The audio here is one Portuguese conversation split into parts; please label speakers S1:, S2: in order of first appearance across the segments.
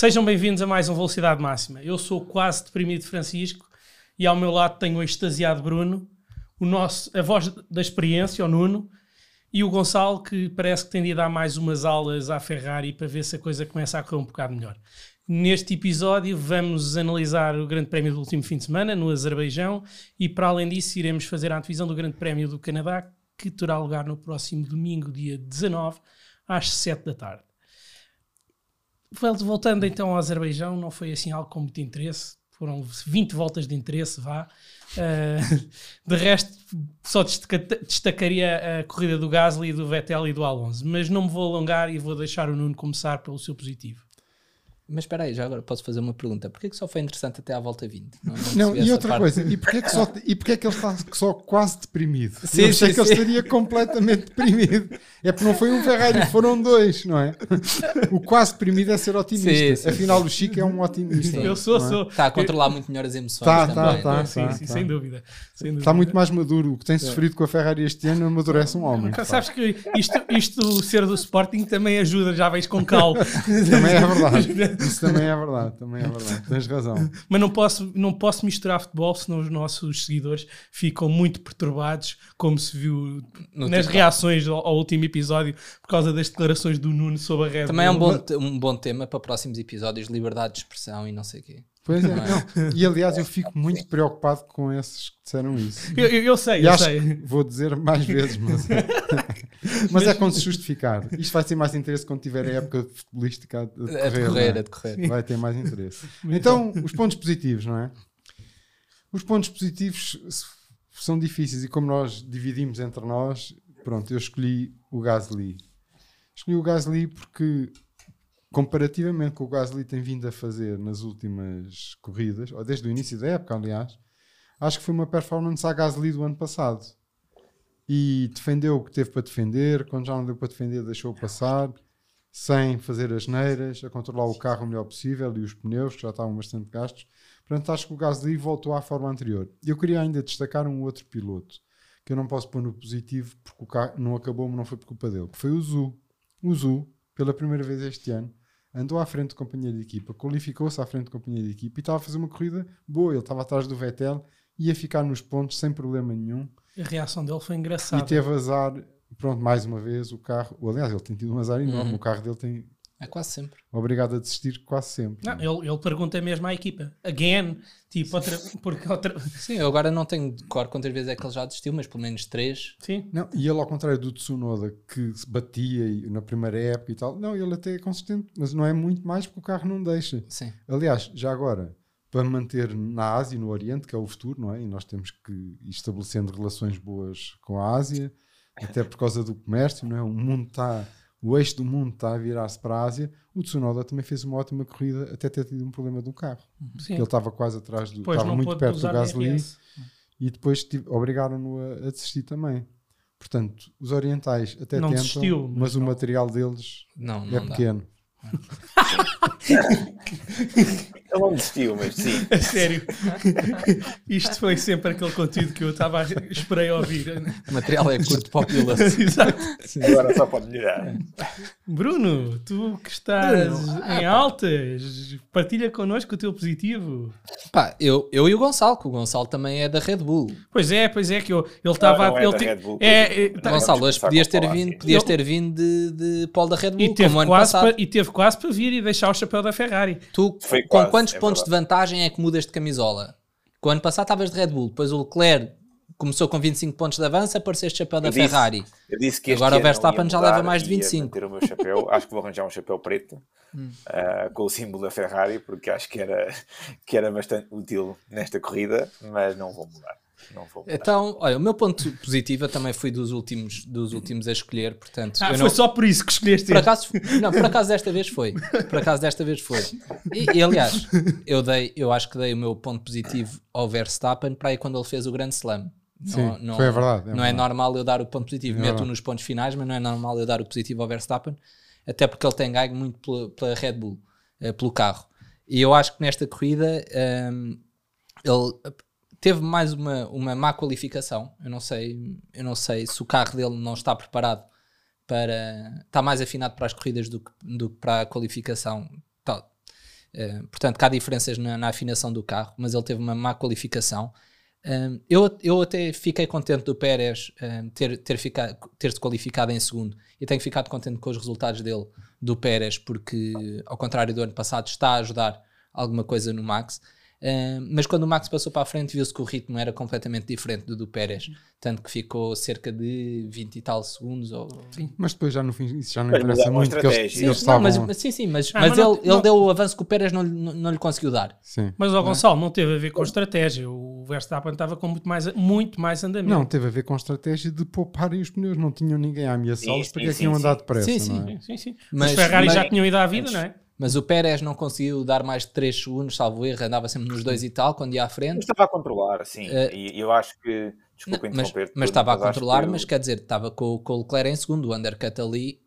S1: Sejam bem-vindos a mais um Velocidade Máxima. Eu sou quase deprimido Francisco e ao meu lado tenho o extasiado Bruno, o nosso, a voz da experiência, o Nuno, e o Gonçalo, que parece que tem de dar mais umas aulas à Ferrari para ver se a coisa começa a correr um bocado melhor. Neste episódio vamos analisar o Grande Prémio do último fim de semana no Azerbaijão e para além disso iremos fazer a antevisão do Grande Prémio do Canadá que terá lugar no próximo domingo, dia 19, às 7 da tarde. Voltando então ao Azerbaijão, não foi assim algo com muito interesse, foram 20 voltas de interesse, vá. Uh, de resto, só destacaria a corrida do Gasly, do Vettel e do Alonso, mas não me vou alongar e vou deixar o Nuno começar pelo seu positivo.
S2: Mas espera aí, já agora posso fazer uma pergunta. Porquê que só foi interessante até à volta 20?
S3: Não, não, não e outra parte? coisa, e porquê, que só, e porquê que ele está só quase deprimido? Sim, eu sei que ele estaria completamente deprimido. É porque não foi um Ferrari, foram dois, não é? O quase deprimido é ser otimista. Sim, sim, Afinal, o Chico é um otimista.
S1: Eu sou, é? sou.
S2: Está a controlar muito melhor as emoções.
S3: Está, está, está.
S1: Sim,
S3: tá,
S1: sim, tá. Sem, dúvida, sem dúvida.
S3: Está muito mais maduro. O que tem sofrido com a Ferrari este ano amadurece um homem.
S1: Sabes que isto, isto ser do Sporting também ajuda, já veis com cal.
S3: também é verdade. Isso também é verdade também é verdade. Tens razão.
S1: Mas não posso, não posso misturar futebol, senão os nossos seguidores ficam muito perturbados, como se viu no nas tipo... reações ao, ao, último episódio, por causa das declarações do Nuno sobre a Red
S2: Também é um bom, um bom tema para próximos episódios, liberdade de expressão e não sei o quê.
S3: Pois é, é? Não. e aliás eu fico muito preocupado com esses que disseram isso.
S1: Eu, eu, eu sei, e eu sei.
S3: Vou dizer mais vezes, mas, mas, mas, é com se justificar. Isto vai ter mais interesse quando tiver a época futebolística a decorrer. A
S2: decorrer, é? a decorrer.
S3: Vai ter mais interesse. Então, os pontos positivos, não é? Os pontos positivos são difíceis e como nós dividimos entre nós, pronto, eu escolhi o Gasly. Escolhi o Gasly porque comparativamente com o Gasly tem vindo a fazer nas últimas corridas, ou desde o início da época, aliás, acho que foi uma performance à Gasly do ano passado. E defendeu o que teve para defender, quando já não deu para defender, deixou passar, sem fazer as neiras, a controlar o carro o melhor possível e os pneus, que já estavam bastante gastos. Portanto, acho que o Gasly voltou à forma anterior. Eu queria ainda destacar um outro piloto, que eu não posso pôr no positivo, porque o carro não acabou, mas não foi por culpa dele, que foi o Zu. O Zu, pela primeira vez este ano, andou à frente de companhia de equipa, qualificou-se à frente de companhia de equipa e estava a fazer uma corrida boa. Ele estava atrás do Vettel, ia ficar nos pontos sem problema nenhum.
S1: A reação dele foi engraçada.
S3: E teve azar, pronto, mais uma vez, o carro. Aliás, ele tem tido um azar enorme. Uhum. O carro dele tem
S2: é quase sempre.
S3: Obrigado a desistir quase sempre.
S1: Não, ele, ele pergunta mesmo à equipa. Again. Tipo, outra, porque outra...
S2: Sim, eu agora não tenho de cor quantas vezes é que ele já desistiu, mas pelo menos três.
S1: Sim.
S3: Não, e ele, ao contrário do Tsunoda, que se batia na primeira época e tal, não, ele até é consistente, mas não é muito mais porque o carro não deixa.
S2: Sim.
S3: Aliás, já agora, para manter na Ásia e no Oriente, que é o futuro, não é? E nós temos que ir estabelecendo relações boas com a Ásia, até por causa do comércio, não é? O mundo está o eixo do mundo está a virar-se para a Ásia, o Tsunoda também fez uma ótima corrida até ter tido um problema do carro. Sim. Ele estava quase atrás do. Pois estava muito perto do Gasly e depois obrigaram-no a, a, desistir também. Portanto, os orientais até não tentam, desistiu, mas, mas não. o material deles
S2: não,
S3: é pequeno.
S4: Ele não desistiu, mas sim.
S1: A sério. Isto foi sempre aquele conteúdo que eu estava a esperei ouvir.
S2: O material é curto popular.
S1: Exato.
S4: Agora só pode melhorar.
S1: Bruno, tu que estás em altas, partilha connosco o teu positivo.
S2: Pá, eu, eu e o Gonçalo, que o Gonçalo também é da Red Bull.
S1: Pois é, pois é, que eu, ele estava.
S4: é
S1: ele
S4: Bull,
S1: é,
S2: é, tá, Gonçalo, hoje podias ter vindo, podias ter vindo de, de Paul da Red Bull,
S1: e teve, quase para, e teve quase para vir e deixar o chapéu da Ferrari.
S2: Tu, Foi com quase, quantos é pontos verdade. de vantagem é que mudas de camisola? Com o ano passado estavas de Red Bull, depois o Leclerc começou com 25 pontos de avanço, apareceste chapéu da
S4: eu
S2: Ferrari.
S4: Disse, eu disse que
S2: Agora o Verstappen já leva mais de 25.
S4: Ter o meu chapéu, acho que vou arranjar um chapéu preto uh, com o símbolo da Ferrari, porque acho que era, que era bastante útil nesta corrida, mas não vou mudar.
S2: Então, olha, o meu ponto positivo também fui dos últimos, dos últimos a escolher, portanto...
S1: Ah,
S2: foi
S1: não... só por isso que escolheste
S2: por acaso, Não, por acaso desta vez foi. Por acaso desta vez foi. E, e, aliás, eu, dei, eu acho que dei o meu ponto positivo ao Verstappen para aí quando ele fez o Grand Slam.
S3: Sim, não, não, foi verdade.
S2: É não é verdade. é normal eu dar o ponto positivo. É Meto nos pontos finais, mas não é normal eu dar o positivo ao Verstappen, até porque ele tem ganho muito pela, pela Red Bull, uh, pelo carro. E eu acho que nesta corrida um, ele teve mais uma, uma má qualificação. Eu não sei, eu não sei se o carro dele não está preparado para. está mais afinado para as corridas do que, do que para a qualificação. Tá. Uh, portanto, há diferenças na, na, afinação do carro, mas ele teve uma má qualificação. Um, eu, eu até fiquei contente do Pérez um, ter, ter, ficado, ter se qualificado em segundo e tenho ficado contente com os resultados dele, do Pérez, porque, ao contrário do ano passado, está a ajudar alguma coisa no Max. Uh, mas quando o Max passou para a frente, viu-se que o ritmo era completamente diferente do do Pérez, tanto que ficou cerca de 20 e tal segundos. Ou...
S3: Sim. Mas depois já no fim, isso já não interessa muito.
S2: Porque eles, sim, eles não, mas, sim, sim, mas, ah, mas, mas ele, não, ele deu o avanço que o Pérez não, não, não lhe conseguiu dar.
S1: Sim. Mas o Gonçalo não teve a ver com estratégia. O Verstappen estava com muito mais, muito mais andamento.
S3: Não, teve a ver com estratégia de pouparem os pneus. Não tinham ninguém a ameaçá-los porque é que iam andar depressa. Sim, sim. É? sim,
S1: sim. Mas, os Ferrari mas, já tinham ido à vida, não é?
S2: Mas o Pérez não conseguiu dar mais de 3 segundos, salvo erro, andava sempre nos 2 e tal, quando ia à frente. Mas
S4: estava a controlar, sim. Uh, e eu acho que. Desculpa
S2: não, mas, mas estava a controlar, mas quer dizer, estava com, com o Leclerc em segundo, o undercut ali.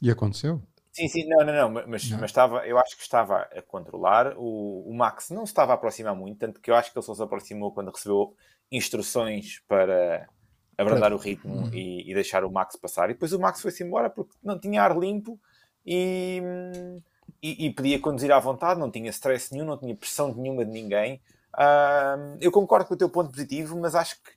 S3: E aconteceu?
S4: Sim, sim, não, não, não, mas, não. mas estava, eu acho que estava a controlar. O, o Max não se estava a aproximar muito, tanto que eu acho que ele só se aproximou quando recebeu instruções para abrandar o ritmo uhum. e, e, deixar o Max passar. E depois o Max foi-se embora porque não tinha ar limpo e. Hum, e, e, podia conduzir à vontade, não tinha stress nenhum, não tinha pressão nenhuma de ninguém. Uh, eu concordo com o teu ponto positivo, mas acho que,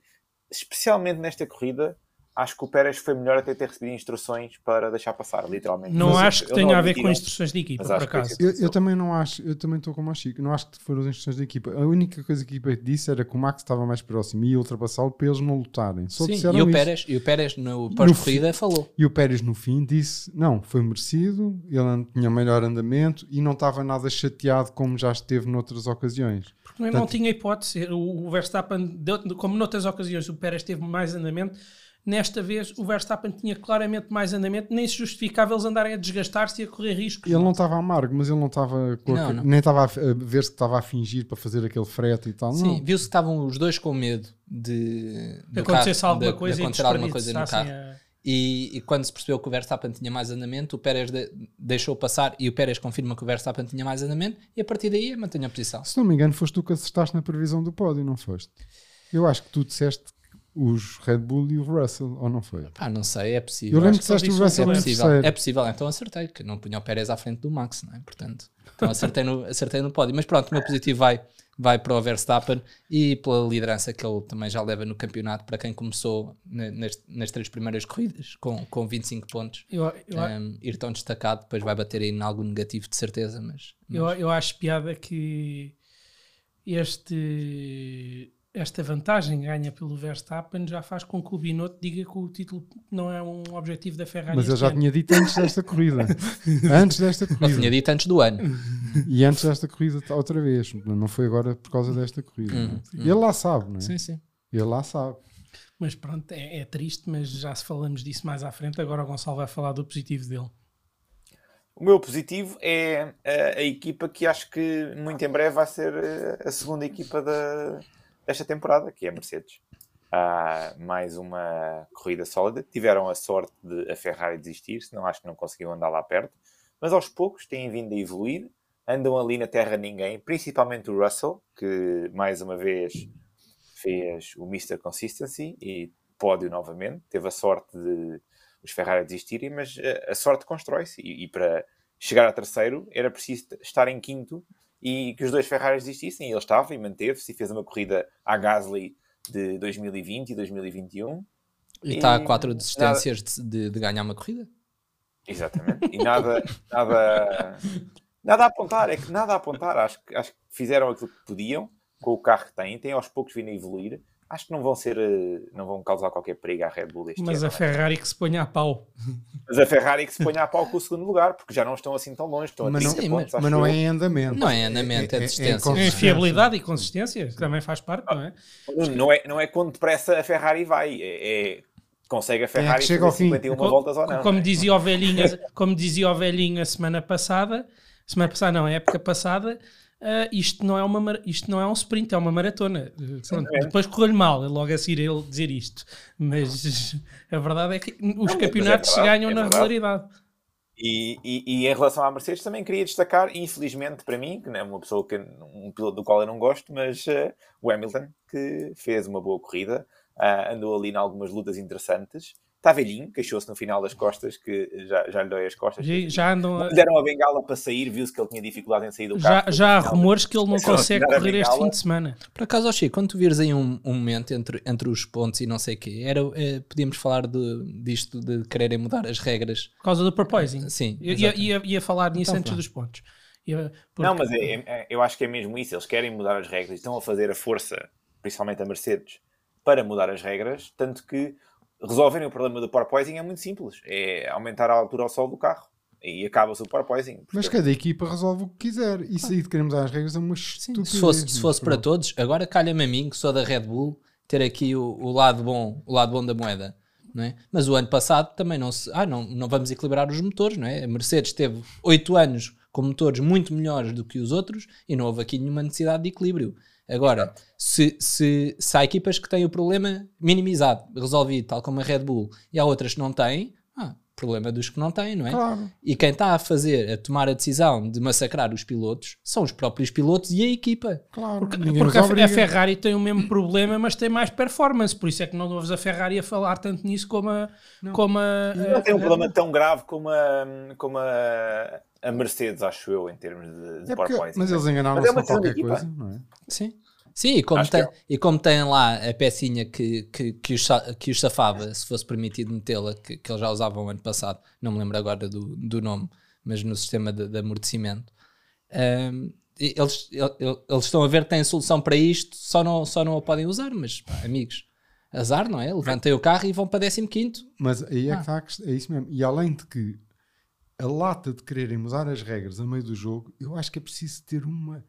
S4: especialmente nesta corrida, acho que o Pérez foi melhor até ter recebido instruções para deixar passar, literalmente.
S1: Não mas acho que tenha a ver com instruções de equipa, por acaso.
S3: Eu, eu, também não acho, eu também estou como a Chico, não acho que foram as instruções de equipa. A única coisa que a equipa disse era que o Max estava mais próximo e ia ultrapassá-lo para eles não lutarem. Só Sim,
S2: e o, Pérez, e o Pérez no pós-corrida falou.
S3: E o Pérez no fim disse, não, foi merecido, ele tinha melhor andamento e não estava nada chateado como já esteve noutras ocasiões.
S1: Porque não, não tinha hipótese, o Verstappen, deu, como noutras ocasiões o Pérez teve mais andamento, Nesta vez o Verstappen tinha claramente mais andamento, nem se justificava eles andarem a desgastar-se e a correr riscos.
S3: Ele não estava amargo, mas ele não estava nem estava a ver se estava a fingir para fazer aquele frete e tal.
S2: Sim, viu-se que estavam os dois com medo de,
S1: de acontecesse carro, alguma, de, coisa, de acontecer alguma coisa no carro.
S2: A... E, e, quando se percebeu que o Verstappen tinha mais andamento, o Pérez de, deixou passar e o Pérez confirma que o Verstappen tinha mais andamento e a partir daí mantém a posição.
S3: Se não me engano, foste tu que acertaste na previsão do pódio, não foste? Eu acho que tu disseste os Red Bull e o Russell, ou não foi?
S2: Ah, não sei, é possível.
S3: Eu lembro que disseste o Russell
S2: é possível, é possível, então acertei, que não punha o Pérez à frente do Max, não é? Portanto, então acertei no, acertei no pódio. Mas pronto, o meu positivo vai, vai para o Verstappen e pela liderança que ele também já leva no campeonato, para quem começou nas, nas três primeiras corridas com, com 25 pontos. Eu, eu, um, ir tão destacado, depois vai bater aí em algo negativo de certeza, mas...
S1: mas... Eu, eu acho piada que este esta vantagem ganha pelo Verstappen já faz com que o Binotto diga que o título não é um objetivo da Ferrari.
S3: Mas ele já ano. tinha dito antes desta corrida. antes desta corrida. Ele
S2: tinha dito antes do ano.
S3: E antes desta corrida outra vez. Não foi agora por causa desta corrida. Hum, hum. Ele lá sabe, não é?
S2: Sim, sim.
S3: Ele lá sabe.
S1: Mas pronto, é, é triste, mas já se falamos disso mais à frente. Agora o Gonçalo vai falar do positivo dele.
S4: O meu positivo é a, a, equipa que acho que muito em breve vai ser eh, a segunda equipa da, desta temporada, que é a Mercedes. Uh, mais uma corrida sólida. Tiveram a sorte de a Ferrari desistir, senão acho que não conseguiam andar lá perto. Mas aos poucos têm vindo a evoluir, andam ali na terra ninguém, principalmente o Russell, que mais uma vez fez o Mr. Consistency e pódio novamente. Teve a sorte de os Ferrari desistirem, mas a sorte constrói-se e, e para chegar a terceiro era preciso estar em quinto e que os dois Ferraris desistissem, e ele estava e manteve-se e fez uma corrida à Gasly de 2020 e 2021.
S2: E, e está a quatro desistências nada... de, de, ganhar uma corrida.
S4: Exatamente. E nada, nada, nada a apontar, é que nada a apontar. Acho, acho que fizeram aquilo que podiam com o carro que têm, têm aos poucos vindo a evoluir acho que não vão ser, eh, não vão causar qualquer perigo à Red Bull este
S1: Mas
S4: ano,
S1: a é? Ferrari que se ponha a pau.
S4: Mas a Ferrari que se ponha a pau com o segundo lugar, porque já não estão assim tão longe, estão
S3: mas
S4: a 30
S3: não,
S4: pontos.
S3: Mas, não é em andamento.
S2: Não é em andamento, é, é, é distância.
S1: É, é fiabilidade e consistência, que também faz parte, não é?
S4: Não é, não é quando depressa a Ferrari vai, é, é consegue a Ferrari
S3: chega ao
S4: 51 fim. voltas ou não.
S1: Como dizia o velhinho, como dizia o velhinho a semana passada, semana passada não, a época passada, Uh, isto, não é uma, isto não é um sprint, é uma maratona. Pronto, depois correu-lhe mal, logo a seguir ele dizer isto. Mas a verdade é que os não, campeonatos é verdade, ganham é na regularidade.
S4: E, e, e, em relação à Mercedes também queria destacar, infelizmente para mim, que não é uma pessoa que um piloto do qual eu não gosto, mas uh, o Hamilton, que fez uma boa corrida, uh, andou ali em algumas lutas interessantes Está velhinho, queixou-se no final das costas, que já, já lhe dói as costas.
S1: Já, já andam. a-
S4: Deram a bengala para sair, viu-se que ele tinha dificuldade em sair do
S1: Já,
S4: carro.
S1: já há rumores que ele não consegue correr este fim de semana.
S2: Por acaso, Chico, quando tu vires aí um, um momento entre, entre os pontos e não sei o quê, era, eh, podíamos falar de, disto de quererem mudar as regras.
S1: Por causa do porpoising.
S2: Sim,
S1: Eu ia, ia, ia falar nisso
S3: Então,
S1: antes dos pontos. Ia- porque-
S4: Não, mas é- é- é- eu acho que é mesmo isso. Eles querem mudar as regras, estão a fazer a força, principalmente a Mercedes, para mudar as regras, tanto que resolverem o problema do porpoising é muito simples. É aumentar a altura ao sol do carro. E acaba-se o porpoising.
S3: Mas cada equipa resolve o que quiser. Isso aí de queremos às regras é uma estupidez.
S2: se fosse, se fosse para todos, agora calha-me a mim, que sou da Red Bull, ter aqui o, o lado bom, o lado bom da moeda. Não é? Mas o ano passado também não se. Ah, não, não vamos equilibrar os motores, não é? A Mercedes teve 8 anos com motores muito melhores do que os outros e não houve aqui nenhuma necessidade de equilíbrio. Agora, se, se, se há equipas que têm o problema minimizado, resolvido, tal como a Red Bull, e há outras que não têm, ah, problema dos que não têm, não é?
S3: Claro.
S2: E quem está a fazer, a tomar a decisão de massacrar os pilotos, são os próprios pilotos e a equipa.
S3: Claro.
S1: Porque, porque a, a. Ferrari tem o mesmo problema, mas tem mais performance. Por isso é que não ouves a Ferrari a falar tanto nisso como a. Como a,
S4: Não tem um
S1: a-
S4: problema tão grave como a, como a, a Mercedes, acho eu, em termos de, de
S3: É porque-
S4: porpoising.
S3: mas eles
S4: é
S3: enganaram-se
S4: uma
S3: com qualquer
S4: segunda
S3: coisa,
S4: equipa.
S3: não é?
S2: Sim. Sim, e como, tem,
S4: que
S2: e como tem lá a pecinha que, que, que, os, que os safava, se fosse permitido metê-la, que, que eles já usavam ano passado, não me lembro agora do, do nome, mas no sistema de, de amortecimento, e eles, el- el- eles estão a ver que têm solução para isto, só não, só não a podem usar, mas pá, amigos, azar, não é? Levantem o carro e vão para 15
S3: Mas aí é
S2: Ah.
S3: que está é isso mesmo. E além de que a lata de quererem mudar as regras a meio do jogo, eu acho que é preciso ter uma,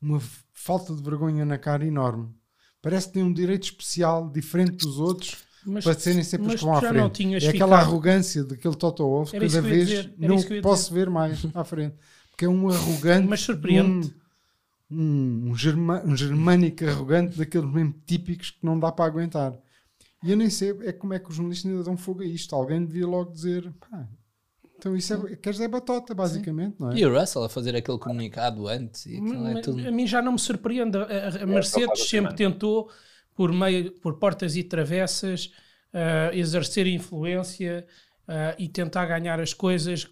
S3: uma falta de vergonha na cara enorme. Parece que tem um direito especial diferente dos outros
S1: Mas-
S3: para serem sempre os
S1: mas
S3: que vão à frente. é aquela
S1: ficado-
S3: arrogância daquele Toto Wolff cada vez não posso ver mais à frente. Porque é um arrogante.
S1: Mas surpreende.
S3: Um, um, um, germa- um germânico arrogante daqueles mesmo típicos que não dá para aguentar. E eu nem sei é como é que os jornalistas ainda dão fogo a isto. Alguém devia logo dizer, pá, então isso é, queres é batota, basicamente, não é?
S2: E o Russell a fazer aquele comunicado antes, e aquilo é tudo...
S1: A mim já não me surpreende. A,
S4: faz
S1: Mercedes
S4: assim,
S1: sempre
S4: mano.
S1: tentou, por, meio, por portas e travessas, ah, exercer influência ah, e tentar ganhar as coisas,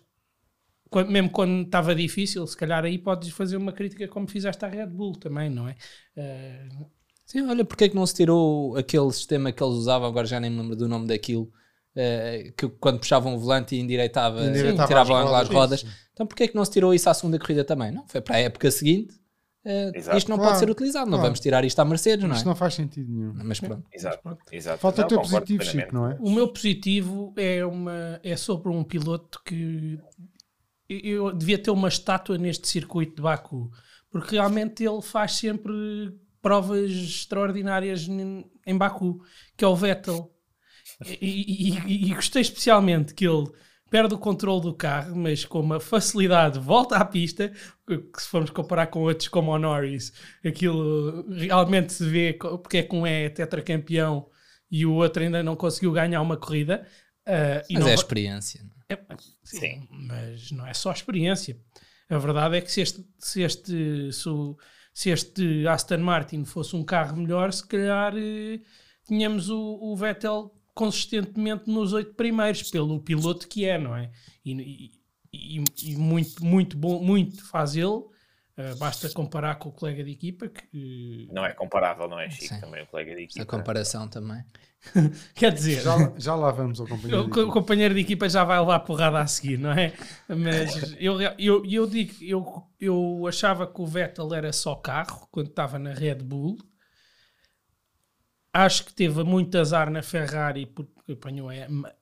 S1: quando- mesmo quando estava difícil. Se calhar aí podes fazer uma crítica como fizeste à Red Bull também, não é? Ah,
S2: Sim, olha, porque é que não se tirou aquele sistema que eles usavam, agora já nem me lembro do nome daquilo, eh, que quando puxavam o volante e endireitava,
S3: Endireitava
S2: tiravam
S3: as
S2: ângulo às
S3: rodas.
S2: Então porquê é que não se tirou isso à segunda corrida também? Não, foi para a época seguinte,
S4: Exato.
S2: isto não
S3: Claro,
S2: pode ser utilizado, não
S3: claro.
S2: vamos tirar isto à Mercedes, não é?
S3: Isto não faz sentido nenhum.
S2: Mas pronto.
S4: Exato, exato.
S3: Falta o
S4: Não,
S3: teu
S4: concordo
S3: positivo. Chico, não é?
S1: O meu positivo é, uma, é sobre um piloto que eu devia ter uma estátua neste circuito de Baku, porque realmente ele faz sempre provas extraordinárias em Baku, que é o Vettel. E, e- e- gostei especialmente que ele perde o controle do carro, mas com uma facilidade volta à pista, que se formos comparar com outros como o Norris, aquilo realmente se vê porque é que um é tetracampeão e o outro ainda não conseguiu ganhar uma corrida. e
S2: Mas
S1: não
S2: é experiência. é?
S1: é, sim,
S4: Sim.
S1: mas não é só experiência. A verdade é que se este, se este, se o- se este Aston Martin fosse um carro melhor, se calhar eh, tínhamos o, o Vettel consistentemente nos oito primeiros, pelo piloto que é, não é? E, e- e- muito, muito bom, muito faz ele. eh, basta comparar com o colega de equipa que
S4: Não é comparável, não é, Chico?
S2: Sim.
S4: Também o colega de equipa.
S2: comparação também.
S1: quer dizer,
S3: Já, já lá vamos ao companheiro.
S1: O,
S3: de equipa.
S1: companheiro de equipa já vai levar porrada a seguir, não é? Mas eu, eu, eu digo, eu, eu achava que o Vettel era só carro quando estava na Red Bull. Acho que teve muito azar na Ferrari porque apanhou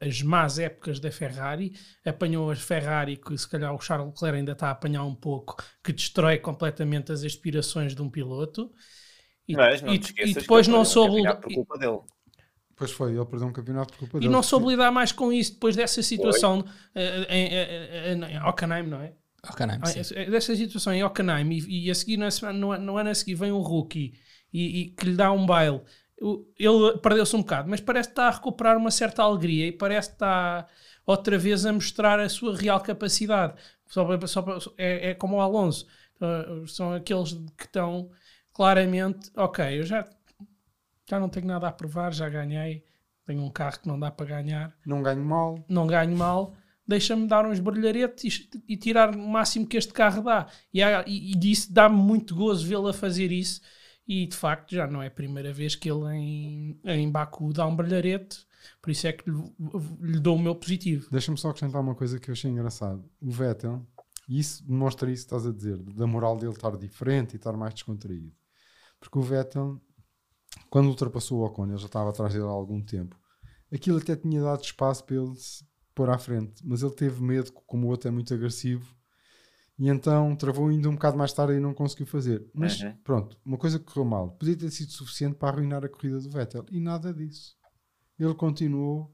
S1: as más épocas da Ferrari. Apanhou as Ferrari que se calhar o Charles Leclerc ainda está a apanhar um pouco, que destrói completamente as aspirações de um piloto. E,
S4: Mas não
S1: e-
S4: te
S1: e depois não
S4: perdeu um
S1: soube
S4: campeonato por culpa dele.
S3: Pois foi, ele perdeu um campeonato por culpa
S1: E
S3: dele.
S1: não soube lidar mais com isso depois dessa situação eh, em, em, em, em Hockenheim, não é? Ah,
S2: sim.
S1: essa- Dessa situação em Hockenheim e, e a seguir, na semana, no, no ano a seguir, vem um rookie e, e que lhe dá um baile. Ele perdeu-se um bocado, mas parece que está a recuperar uma certa alegria e parece que está outra vez a mostrar a sua real capacidade. Só para- só para- é, é como o Alonso, Uh, são aqueles que estão claramente, ok, eu já, já não tenho nada a provar, já ganhei, tenho um carro que não dá para ganhar,
S3: Não ganho mal.
S1: não ganho mal, deixa-me dar uns brilharetes e, e tirar o máximo que este carro dá. E, há- e, e isso dá-me muito gozo vê-lo a fazer isso. E de facto já não é a primeira vez que ele em, em Baku dá um brilharete, por isso é que lhe, lhe dou o meu positivo.
S3: Deixa-me só acrescentar uma coisa que eu achei engraçado. O Vettel, isso demonstra isso que estás a dizer, da moral dele estar diferente e estar mais descontraído. Porque o Vettel, quando ultrapassou o Ocon, ele já estava atrás dele há algum tempo, aquilo até tinha dado espaço para ele se pôr à frente, mas ele teve medo, como o outro é muito agressivo, e então travou ainda um bocado mais tarde e não conseguiu fazer. Mas
S4: Uhum.
S3: pronto, uma coisa que correu mal, podia ter sido suficiente para arruinar a corrida do Vettel, e nada disso. Ele continuou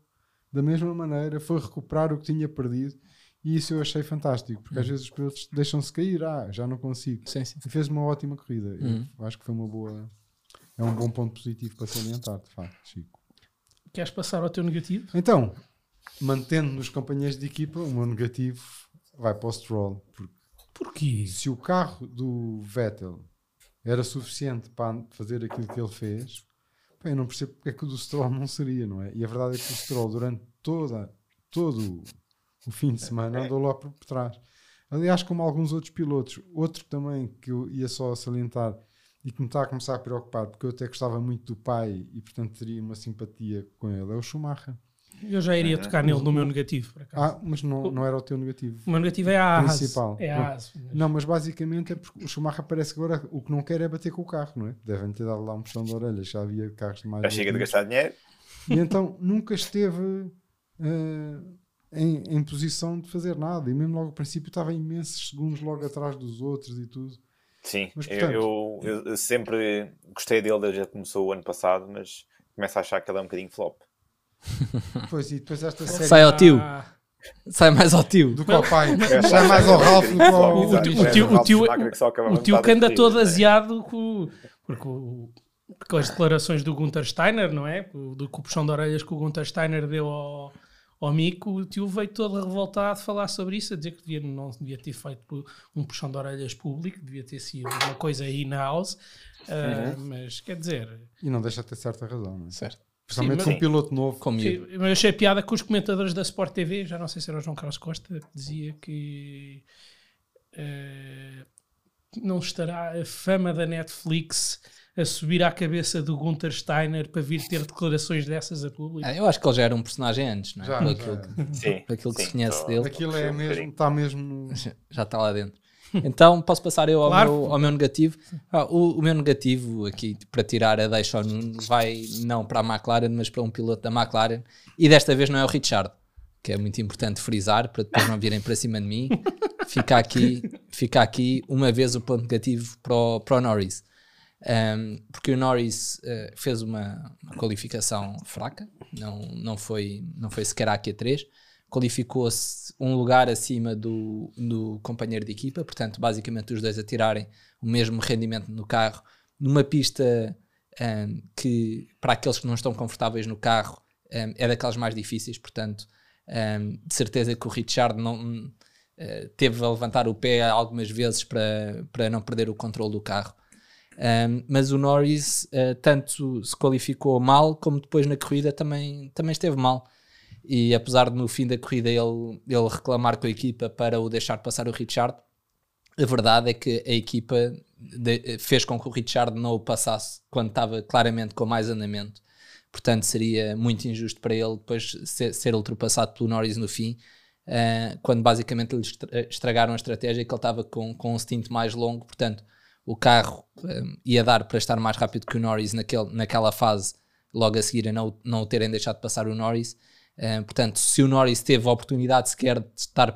S3: da mesma maneira, foi recuperar o que tinha perdido, e isso eu achei fantástico, porque às vezes os pilotos deixam-se cair, ah, já não consigo.
S2: Sim, sim.
S3: E fez uma ótima corrida. Eu
S2: Uhum.
S3: acho que foi uma boa. É um bom ponto positivo para salientar, de facto, Chico.
S1: Queres passar ao teu negativo?
S3: Então, mantendo nos companheiros de equipa, o meu negativo vai para o Stroll. Porque
S1: Porquê?
S3: se o carro do Vettel era suficiente para fazer aquilo que ele fez, pá, eu não percebo porque é que o do Stroll não seria, não é? E a verdade é que o Stroll, durante toda, todo o fim de semana, andou lá por trás. Aliás, como alguns outros pilotos, outro também que eu ia só salientar e que me está a começar a preocupar, porque eu até gostava muito do pai e, portanto, teria uma simpatia com ele, é o Schumacher.
S1: Eu já iria tocar nele no meu negativo, por acaso.
S3: Ah, mas não, não era o teu negativo.
S1: O meu negativo é a Haas.
S3: Principal.
S1: É a Haas.
S3: Não, mas basicamente é porque o Schumacher parece que agora o que não quer é bater com o carro, não é? Devem ter dado lá um puxão de orelhas, já havia carros de mais.
S4: Já chega de gastar dinheiro.
S3: E então nunca esteve eh, em, em posição de fazer nada. E mesmo logo ao princípio estava imensos segundos logo atrás dos outros e tudo.
S4: Sim,
S3: Mas,
S4: eu-
S3: portanto-
S4: eu, eu- eu sempre gostei dele desde que começou o ano passado, mas começo a achar que ele é um bocadinho flop.
S3: Pois, e depois esta série
S2: Sai ao tio.
S1: Ah,
S2: Sai mais ao tio.
S3: do que ao pai. Sai mais ao Ralph do que ao
S1: O tio- o tio- o tio-
S4: que
S1: O tio que anda todo aziado com, porque o- com as declarações do Gunter Steiner, não é? Do com o puxão de orelhas que o Gunter Steiner deu ao, ao Mico, o tio veio todo revoltado a falar sobre isso, a dizer que devia, não devia ter feito um puxão de orelhas público, devia ter sido uma coisa in-house,
S4: Uhum.
S1: mas quer dizer,
S3: E não deixa de ter certa razão, não é?
S2: Certo.
S3: Principalmente um piloto novo.
S2: Como
S1: Sim,
S2: eu.
S1: mas achei piada com os comentadores da Sport TV, já não sei se era o João Carlos Costa, que dizia que eh, não estará a fama da Netflix a subir à cabeça do Gunter Steiner para vir ter declarações dessas a público.
S2: Ah, eu acho que ele já era um personagem antes, não é?
S3: Já,
S2: Por
S3: já
S2: aquilo,
S3: era.
S2: que,
S4: Sim,
S2: aquilo que
S4: sim,
S2: se conhece
S4: tô-
S2: dele.
S3: Aquilo é mesmo, está mesmo no.
S2: já está lá dentro. Então posso passar eu ao,
S1: Claro.
S2: meu, ao meu negativo. Ah, o, o meu negativo aqui para tirar a deixa ao Nuno vai não para a McLaren, mas para um piloto da McLaren. E desta vez não é o Richard, que é muito importante frisar para depois não virem para cima de mim. Fica aqui, fica aqui uma vez o ponto negativo para o, para o Norris. Um, porque o Norris eh, fez uma, uma qualificação fraca, não, não, foi, não foi sequer a Q3, qualificou-se um lugar acima do, do companheiro de equipa, portanto, basicamente os dois a tirarem o mesmo rendimento no carro, numa pista um, que, para aqueles que não estão confortáveis no carro, um, é daquelas mais difíceis, portanto, um, de certeza que o Richard não. eh, teve a levantar o pé algumas vezes para, para não perder o controle do carro. Um, mas o Norris uh, tanto se qualificou mal como depois na corrida também, também esteve mal. E apesar de no fim da corrida ele, ele reclamar com a equipa para o deixar passar o Richard, a verdade é que a equipa de- fez com que o Richard não o passasse quando estava claramente com mais andamento. Portanto, seria muito injusto para ele depois ser, ser ultrapassado pelo Norris no fim, uh, quando basicamente lhe estra- estragaram a estratégia que ele estava com, com um stint mais longo. Portanto, o carro um, ia dar para estar mais rápido que o Norris naquele, naquela fase, logo a seguir a não, não o terem deixado passar o Norris. Um, portanto, se o Norris teve a oportunidade sequer de estar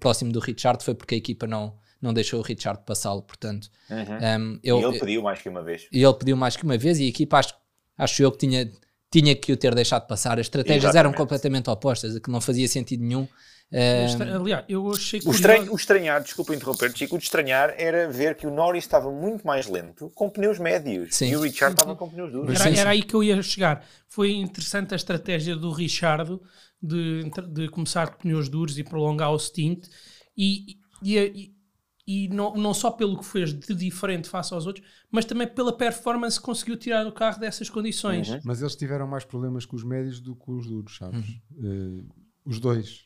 S2: próximo do Richard, foi porque a equipa não, não deixou o Richard passá-lo. Portanto, um,
S4: E
S2: eu,
S4: ele pediu mais que uma vez.
S2: e ele pediu mais que uma vez e a equipa acho, acho eu que tinha, tinha que o ter deixado passar. As estratégias eram
S4: Exatamente.
S2: completamente opostas, que não fazia sentido nenhum.
S1: Aliás, eu achei
S4: O,
S1: curioso-
S4: estranho, o estranhar, desculpa interromper, Chico, o de estranhar era ver que o Norris estava muito mais lento com pneus médios
S2: Sim.
S4: e o Richard estava com pneus duros.
S1: Era, era aí que eu ia chegar. Foi interessante a estratégia do Richardo de, de começar com pneus duros e prolongar o stint. E, e, e- e não, não só pelo que fez de diferente face aos outros, mas também pela performance que conseguiu tirar do carro dessas condições.
S4: Uhum.
S3: Mas eles tiveram mais problemas com os médios do que com os duros, sabes? Eh, os dois.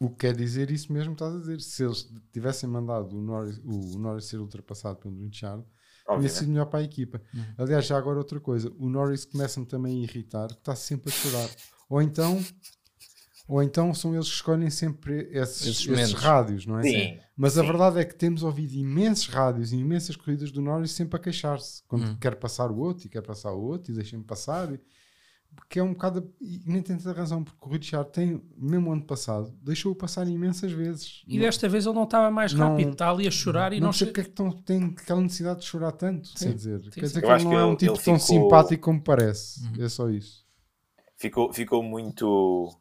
S3: O que quer dizer isso mesmo que estás a dizer. Se eles tivessem mandado o Norris, o Norris ser ultrapassado pelo Richard, tinha
S4: Obviamente.
S3: sido melhor para a equipa. Aliás, já agora outra coisa, o Norris começa-me também a irritar, que está sempre a chorar. Ou então, ou então são eles que escolhem sempre esses,
S2: Esses
S3: esses rádios, não é?
S4: Sim.
S3: Mas a
S4: Sim.
S3: verdade é que temos ouvido imensos rádios e imensas corridas do Norris sempre a queixar-se. Quando
S2: Hum.
S3: quer passar o outro e quer passar o outro e deixem-me passar. E- Porque é um bocado. E nem tem tanta razão, porque o Richard tem, mesmo ano passado, deixou-o passar imensas vezes.
S1: E desta vez ele não estava mais
S3: Não-
S1: rápido, está ali a chorar e
S3: não,
S1: não,
S3: sei porque é que tão, tem aquela necessidade de chorar tanto. Quer dizer, quer dizer
S4: Eu
S3: que ele não
S4: que
S3: é um
S4: ele-
S3: tipo
S4: ele
S3: tão
S4: ficou-
S3: simpático como parece.
S2: Uhum.
S3: É só isso.
S4: ficou, ficou muito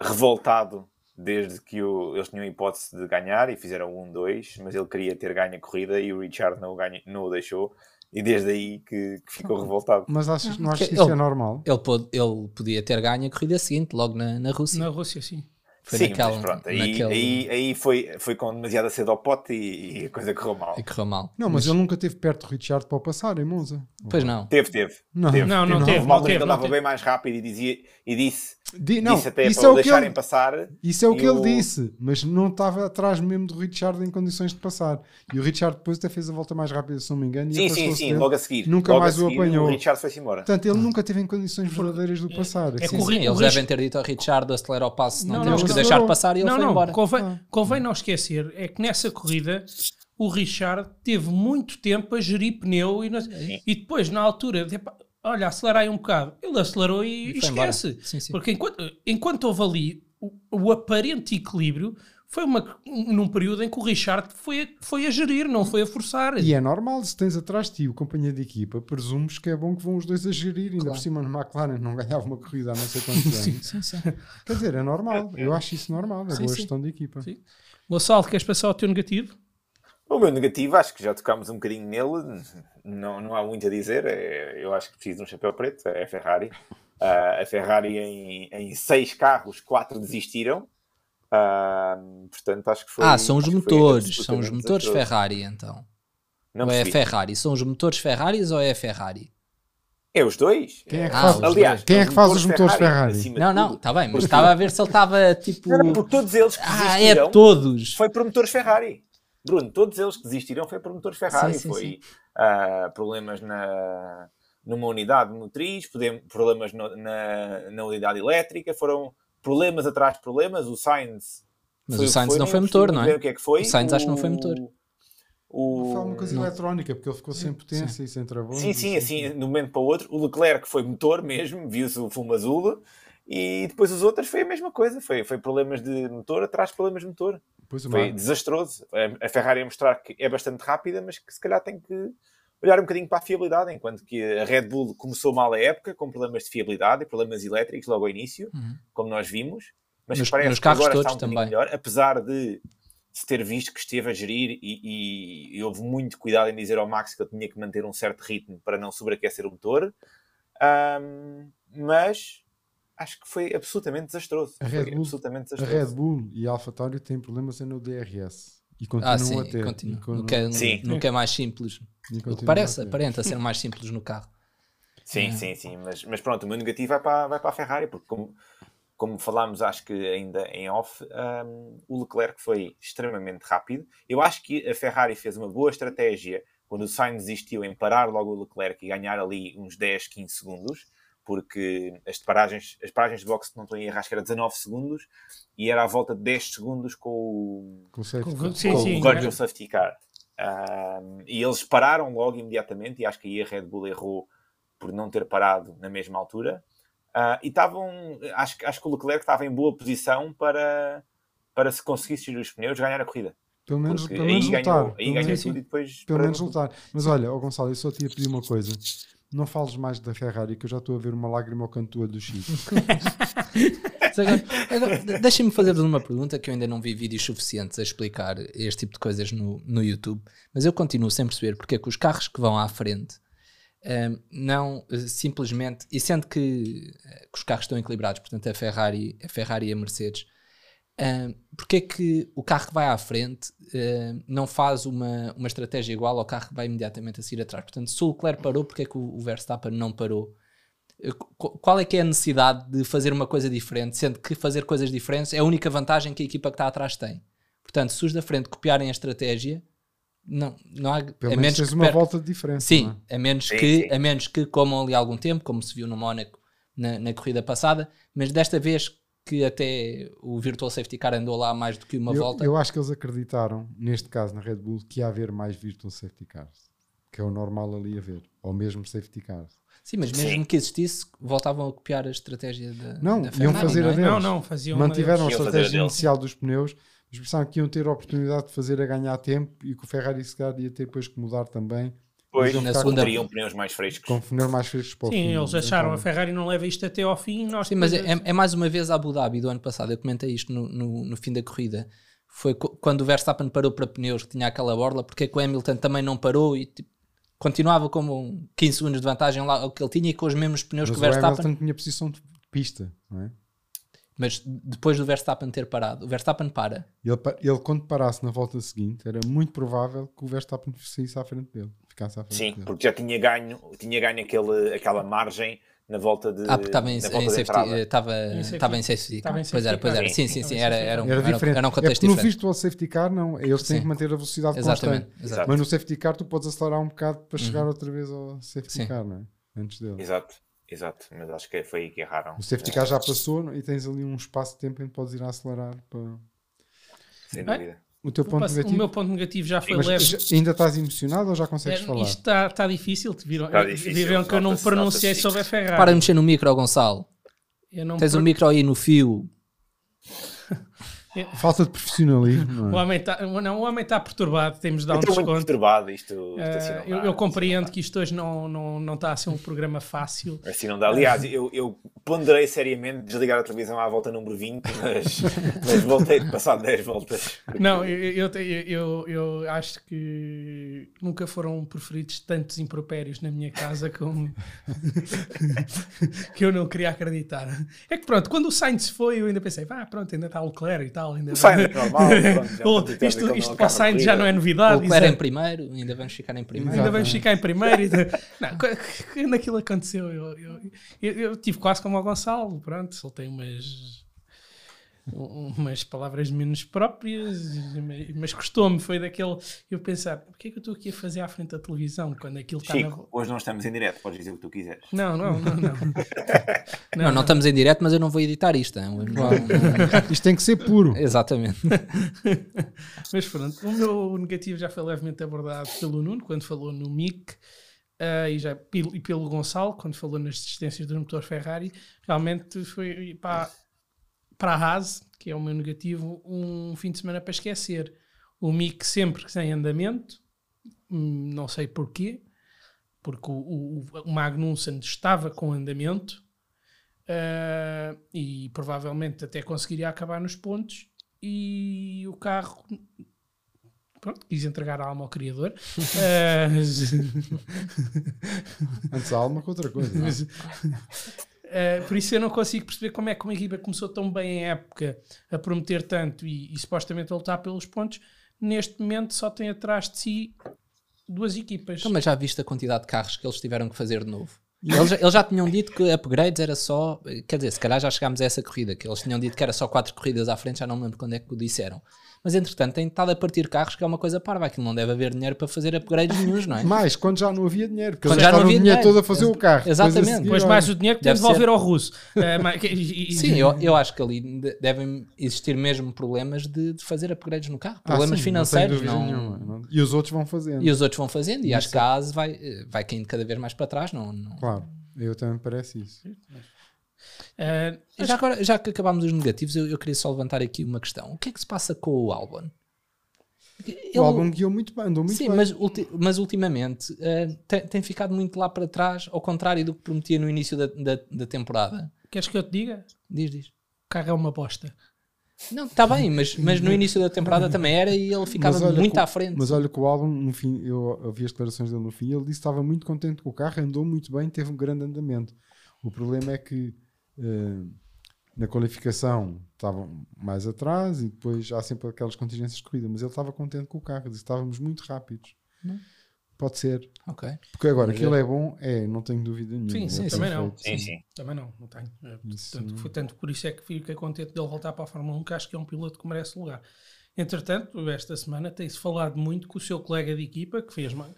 S4: revoltado desde que o- eles tinham a hipótese de ganhar e fizeram um 1-2, mas ele queria ter ganho a corrida e o Richard não o, ganha, não o deixou. E desde aí que, que ficou revoltado.
S3: Mas achas, não achas
S2: Que
S3: isso
S2: ele-
S3: é normal?
S2: Ele, pôde- ele podia ter ganho a corrida seguinte, logo na, na Rússia.
S1: na Rússia, sim.
S2: Foi
S4: Sim,
S2: naquela,
S4: mas pronto, aí,
S2: naquele-
S4: aí, aí foi, foi com demasiada cedo ao pote e, e a coisa correu mal.
S2: e correu mal.
S3: Não, mas, ele nunca esteve perto do Richard para o passar em Monza.
S2: Pois não.
S4: Teve, teve.
S3: Não,
S4: teve.
S1: Não, não
S3: Não.
S1: teve,
S4: Houve uma
S1: não
S4: altura
S1: teve.
S4: que ele
S1: não
S4: dava
S1: teve.
S4: bem mais rápido e, dizia, e disse,
S3: Di- não,
S4: disse até
S3: isso
S4: para
S3: é
S4: o
S3: o que
S4: deixarem
S3: ele,
S4: passar.
S3: Isso é o que ele
S4: o-
S3: disse, mas não estava atrás mesmo do Richard em condições de passar. E o Richard depois até fez a volta mais rápida, se não me engano. e
S4: Sim, sim, sim,
S3: dele.
S4: logo a seguir.
S3: Nunca
S4: Logo
S3: mais o
S4: seguir,
S3: apanhou.
S4: O Richard foi-se embora.
S3: Portanto, ele nunca teve em condições verdadeiras de passar.
S1: é
S3: assim.
S1: que o
S2: Sim,
S1: Ri-
S2: eles devem ter dito ao Richard acelera o passo, não,
S1: Não,
S2: temos
S1: não,
S2: que
S3: não.
S2: deixar passar e ele
S1: não,
S2: foi
S1: não,
S2: embora.
S1: Convém,
S3: Ah.
S1: convém não esquecer, é que nessa corrida o Richard teve muito tempo a gerir pneu e, e depois, na altura, olha, acelerar aí um bocado, ele acelerou e,
S2: E
S1: esquece.
S2: Sim, sim.
S1: Porque enquanto, enquanto houve ali o, o aparente equilíbrio, foi uma, num período em que o Richard foi, a- foi a gerir, não foi a forçar.
S3: E é normal, se tens atrás de ti o companheiro de equipa, presumes que é bom que vão os dois a gerir. Ainda
S2: Claro.
S3: por cima, no McLaren não ganhava uma corrida há não sei quantos anos.
S2: Sim, sim.
S3: Quer dizer, é normal. Eu acho isso normal. É
S1: Sim,
S3: boa
S1: sim.
S3: gestão de equipa.
S1: Sim. Gonçalo, queres passar o teu negativo?
S4: O meu negativo, acho que já tocámos um bocadinho nele, não, não há muito a dizer. é- eu acho que preciso de um chapéu preto, é a Ferrari. Ah, a Ferrari, em, em seis carros, quatro desistiram. Ah, portanto, acho que foi.
S2: Ah, são os motores, são os motores
S4: desastroso.
S2: Ferrari então.
S4: Não
S2: ou é a. Ferrari? São os motores Ferraris ou é a Ferrari?
S4: É os dois.
S3: Quem é que
S2: Ah,
S3: faz,
S2: os
S4: Aliás,
S3: quem é que faz os motores Ferrari?
S4: de
S2: Não, não, está bem, mas estava a ver se ele estava tipo.
S4: Não, não, porque todos eles que
S2: Ah, é todos.
S4: foi por motores Ferrari. Bruno, todos eles que desistiram foi por motores Ferrari.
S2: Sim, sim,
S4: foi
S2: sim.
S4: ah, problemas na, numa unidade motriz, problemas no- na, na unidade elétrica, foram problemas atrás de problemas. O Sainz.
S2: Mas
S4: foi
S2: o
S4: que
S2: Sainz não
S4: nem
S2: foi motor, não é?
S4: O que é que foi?
S2: O Sainz acho que não foi motor.
S4: O,
S3: Fala uma coisa
S2: Não.
S3: eletrónica, porque ele ficou sem potência e sem travões.
S4: Sim, sim,
S3: sem-
S4: assim, de um momento para o outro. O Leclerc foi motor mesmo, viu-se o fumo azul. E depois os outros foi a mesma coisa. Foi, foi problemas de motor atrás de problemas de motor. Foi desastroso. A- Ferrari a mostrar que é bastante rápida, mas que se calhar tem que olhar um bocadinho para a fiabilidade, enquanto que a Red Bull começou mal a época, com problemas de fiabilidade e problemas elétricos logo ao início,
S2: Uhum.
S4: como nós vimos. Mas
S2: Nos-
S4: parece
S2: nos
S4: que agora está um
S2: também.
S4: melhor, apesar de se ter visto que esteve a gerir e, e- e houve muito cuidado em dizer ao Max que ele tinha que manter um certo ritmo para não sobreaquecer o motor. Ahm, mas acho que foi absolutamente desastroso.
S3: A Red
S4: Foi
S3: Bull-
S4: absolutamente
S3: A
S4: desastroso.
S3: Red Bull e a AlphaTauri têm problemas no DRS. E continuam
S2: Ah, sim,
S3: a ter.
S2: continua.
S3: E con-
S2: No que, é,
S4: Sim.
S2: que é mais simples. O que
S3: continuam
S2: parece,
S3: a
S2: aparenta ser mais simples no carro.
S4: Sim, sim, sim. Mas, mas pronto, o meu negativo vai para, vai para a Ferrari, porque como, como falámos, acho que ainda em off, hum, o Leclerc foi extremamente rápido. Eu acho que a Ferrari fez uma boa estratégia quando o Sainz desistiu em parar logo o Leclerc e ganhar ali uns 10, 15 segundos, porque as paragens, as paragens de boxe não estão em errar, acho que era 19 segundos, e era à volta de 10 segundos com o,
S3: Com safety
S1: Com-
S3: car.
S1: sim,
S4: com
S1: sim.
S4: o Virtual Safety Car. Um, e eles pararam logo imediatamente, e acho que aí a Red Bull errou por não ter parado na mesma altura. Ah, e estavam, acho, que- acho que o Leclerc estava em boa posição para, para se conseguisse tirar os pneus, ganhar a corrida.
S3: Pelo menos,
S4: Porque
S3: pelo menos
S4: aí
S3: lutar.
S4: ganhou, aí
S3: pelo
S4: ganhou
S3: menos,
S4: tudo e depois.
S3: pelo menos
S4: tudo.
S3: lutar. Mas olha, ó Gonçalo, eu só te ia pedir uma coisa. Não fales mais da Ferrari, que eu já estou a ver uma lágrima ao canto do Chico.
S2: Deixem-me fazer-vos uma pergunta que eu ainda não vi vídeos suficientes a explicar este tipo de coisas no, no YouTube, mas eu continuo sem perceber porque é que os carros que vão à frente hum, não simplesmente, e sendo que, eh, que os carros estão equilibrados, portanto a Ferrari, a Ferrari e a Mercedes, Uh, porque é que o carro que vai à frente uh, não faz uma, uma estratégia igual ao carro que vai imediatamente a seguir atrás? Portanto, se o Leclerc parou, porque é que o, o Verstappen não parou? Uh, qual é que é a necessidade de fazer uma coisa diferente, sendo que fazer coisas diferentes é a única vantagem que a equipa que está atrás tem? Portanto, se os da frente copiarem a estratégia, não, não há.
S3: Pelo a menos tens uma per... volta de diferença.
S2: Sim, é? a, menos sim, que, sim. a menos que comam ali algum tempo, como se viu no Mónaco na, na corrida passada, mas desta vez que até o Virtual Safety Car andou lá mais do que uma
S3: eu,
S2: volta.
S3: Eu acho que eles acreditaram, neste caso na Red Bull, que ia haver mais Virtual Safety Cars, que é o normal ali haver, ou mesmo Safety Cars.
S2: Sim, mas mesmo Sim. que existisse, voltavam a copiar a estratégia da
S3: Não,
S2: da
S3: iam fazer
S1: não,
S3: a deles.
S1: Não, não, faziam
S3: Mantiveram a estratégia inicial dos pneus, mas pensavam que iam ter a oportunidade de fazer a ganhar tempo e que o Ferrari se calhar ia ter depois que mudar também
S4: Pois, na segunda teriam pneus mais frescos.
S3: Com pneus mais frescos para o
S1: Sim,
S3: fim,
S1: eles acharam então... a Ferrari não leva isto até ao fim. Nós
S2: Sim, mas é, é, mais uma vez a Abu Dhabi do ano passado. Eu comentei isto no, no, no fim da corrida. Foi quando o Verstappen parou para pneus que tinha aquela borla, porque é que o Hamilton também não parou e tipo, continuava como 15 segundos de vantagem lá o que ele tinha e com os mesmos pneus
S3: mas
S2: que o Verstappen.
S3: O Hamilton tinha posição de pista, não é?
S2: Mas depois do Verstappen ter parado, o Verstappen para.
S3: Ele, ele quando parasse na volta seguinte, era muito provável que o Verstappen saísse à frente dele. Ficasse à frente
S4: Sim,
S3: dele.
S4: porque já tinha ganho, tinha ganho aquele, aquela margem na volta de.
S2: Ah, porque estava em, em, safety, estava, estava em safety car. Pois era, pois era. Sim, sim, sim. Era, era, um,
S3: era, diferente.
S2: era um contexto
S3: é
S2: diferente.
S3: No virtual safety car, não. Eles têm sim. que manter a velocidade
S2: exatamente,
S3: constante.
S2: Exatamente.
S3: Mas no safety car, tu podes acelerar um bocado para chegar uhum. outra vez ao safety sim. car, não é? Antes dele.
S4: Exato. Exato, mas acho que foi aí que erraram.
S3: O safety car já passou e tens ali um espaço de tempo em que podes ir a acelerar para.
S4: Sem dúvida.
S3: O teu ponto negativo?
S1: O meu ponto negativo já foi
S3: Mas
S1: leve.
S3: Já, ainda estás emocionado ou já consegues
S1: é,
S3: falar?
S1: Isto está, está difícil. Viram, está difícil, viram que eu não pronunciei sobre a Ferrari.
S2: Para de mexer no micro, Gonçalo. Tens o um micro aí no fio.
S3: Falta de profissionalismo.
S1: É? O homem está não, o homem está perturbado, temos de dar um
S4: desconto.
S1: Muito
S4: perturbado isto.
S1: uh, eu, eu, compreendo que isto hoje não, não, não está a ser um programa fácil.
S4: Assim não dá. Aliás, eu, eu ponderei seriamente desligar a televisão à volta número 20, mas, mas voltei de passar 10 voltas.
S1: Não, eu, eu, eu, eu, acho que nunca foram preferidos tantos impropérios na minha casa como que eu não queria acreditar. É que pronto, quando o Sainz foi, eu ainda pensei, ah, pronto, ainda está o Leclerc e tal. Ainda...
S4: O Sainz é normal. Pronto,
S1: isto isto para o Sainz já não é novidade.
S2: O Leclerc em primeiro, ainda vamos ficar em primeiro.
S1: Ainda vamos ficar em primeiro. Não, quando aquilo aconteceu, eu, eu, eu, eu tive quase como o Gonçalo, pronto, soltei umas umas palavras menos próprias, mas custou-me, foi daquele eu pensar, o que é que eu estou aqui a fazer à frente da televisão quando aquilo está
S4: na... hoje não estamos em direto, podes dizer o que tu quiseres.
S1: Não, não, não, não.
S2: não, não, não estamos em direto, mas eu não vou editar isto. Não,
S3: isto tem que ser puro.
S2: Exatamente.
S1: mas pronto, o meu negativo já foi levemente abordado pelo Nuno, quando falou no MIC. Uh, e, já, e pelo Gonçalo, quando falou nas existências do motor Ferrari, realmente foi pá, para a Haas, que é o meu negativo, um fim de semana para esquecer. O Mick sempre sem andamento, hum, não sei porquê, porque o, o, o Magnussen estava com andamento uh, e provavelmente até conseguiria acabar nos pontos e o carro pronto, quis entregar a alma ao criador. uh,
S3: Antes a alma que outra coisa.
S1: Uh, por isso eu não consigo perceber como é que uma equipa começou tão bem em época a prometer tanto e, e, supostamente a lutar pelos pontos, neste momento só tem atrás de si duas equipas.
S2: Então, mas já viste a quantidade de carros que eles tiveram que fazer de novo? Eles, eles, já tinham dito que upgrades era só, quer dizer, se calhar já chegámos a essa corrida, que eles tinham dito que era só quatro corridas à frente, já não me lembro quando é que o disseram mas entretanto tem estado a partir carros que é uma coisa parva, aquilo não deve haver dinheiro para fazer upgrades nenhums, não é?
S3: Mais, quando já não havia dinheiro, porque quando já não havia dinheiro todo a fazer o carro.
S1: Exatamente. Depois mais o dinheiro que tem de devolver ser... ao russo.
S2: Uh, Sim, eu, eu acho que ali devem existir mesmo problemas de, de fazer upgrades no carro, problemas ah, sim, financeiros. Não,
S3: não... E os outros vão fazendo.
S2: E os outros vão fazendo, e, acho que a ASE vai, vai caindo cada vez mais para trás. Não, não...
S3: Claro, eu também parece isso.
S2: Uh, já, agora, já que acabámos os negativos, eu, eu, queria só levantar aqui uma questão. O que é que se passa com o Albon?
S3: Ele, o Albon guiou muito bem, andou muito
S2: sim,
S3: bem.
S2: Mas, ulti, mas ultimamente uh, tem, tem, ficado muito lá para trás, ao contrário do que prometia no início da, da, da temporada.
S1: Queres que eu te diga?
S2: Diz, diz. O
S1: carro é uma bosta.
S2: Não, está bem, mas, mas no início da temporada também era e ele ficava muito à frente.
S3: Mas olha que o álbum, no fim, eu ouvi as declarações dele no fim, ele disse que estava muito contente com o carro, andou muito bem, teve um grande andamento. O problema é que na qualificação estavam mais atrás e depois há sempre aquelas contingências de corrida, mas ele estava contente com o carro, disse estávamos muito rápidos.
S2: Não.
S3: Pode ser.
S2: Ok.
S3: Porque agora, aquilo é bom, é, não tenho dúvida nenhuma.
S1: Sim, sim,
S3: É
S1: também não.
S4: Sim, sim.
S1: Também não, não tenho. É,
S3: Isso
S1: Tanto,
S3: não.
S1: foi, tanto por isso é que fiquei contente dele voltar para a Fórmula 1, que acho que é um piloto que merece lugar. Entretanto, esta semana tem-se falado muito com o seu colega de equipa, que fez uma,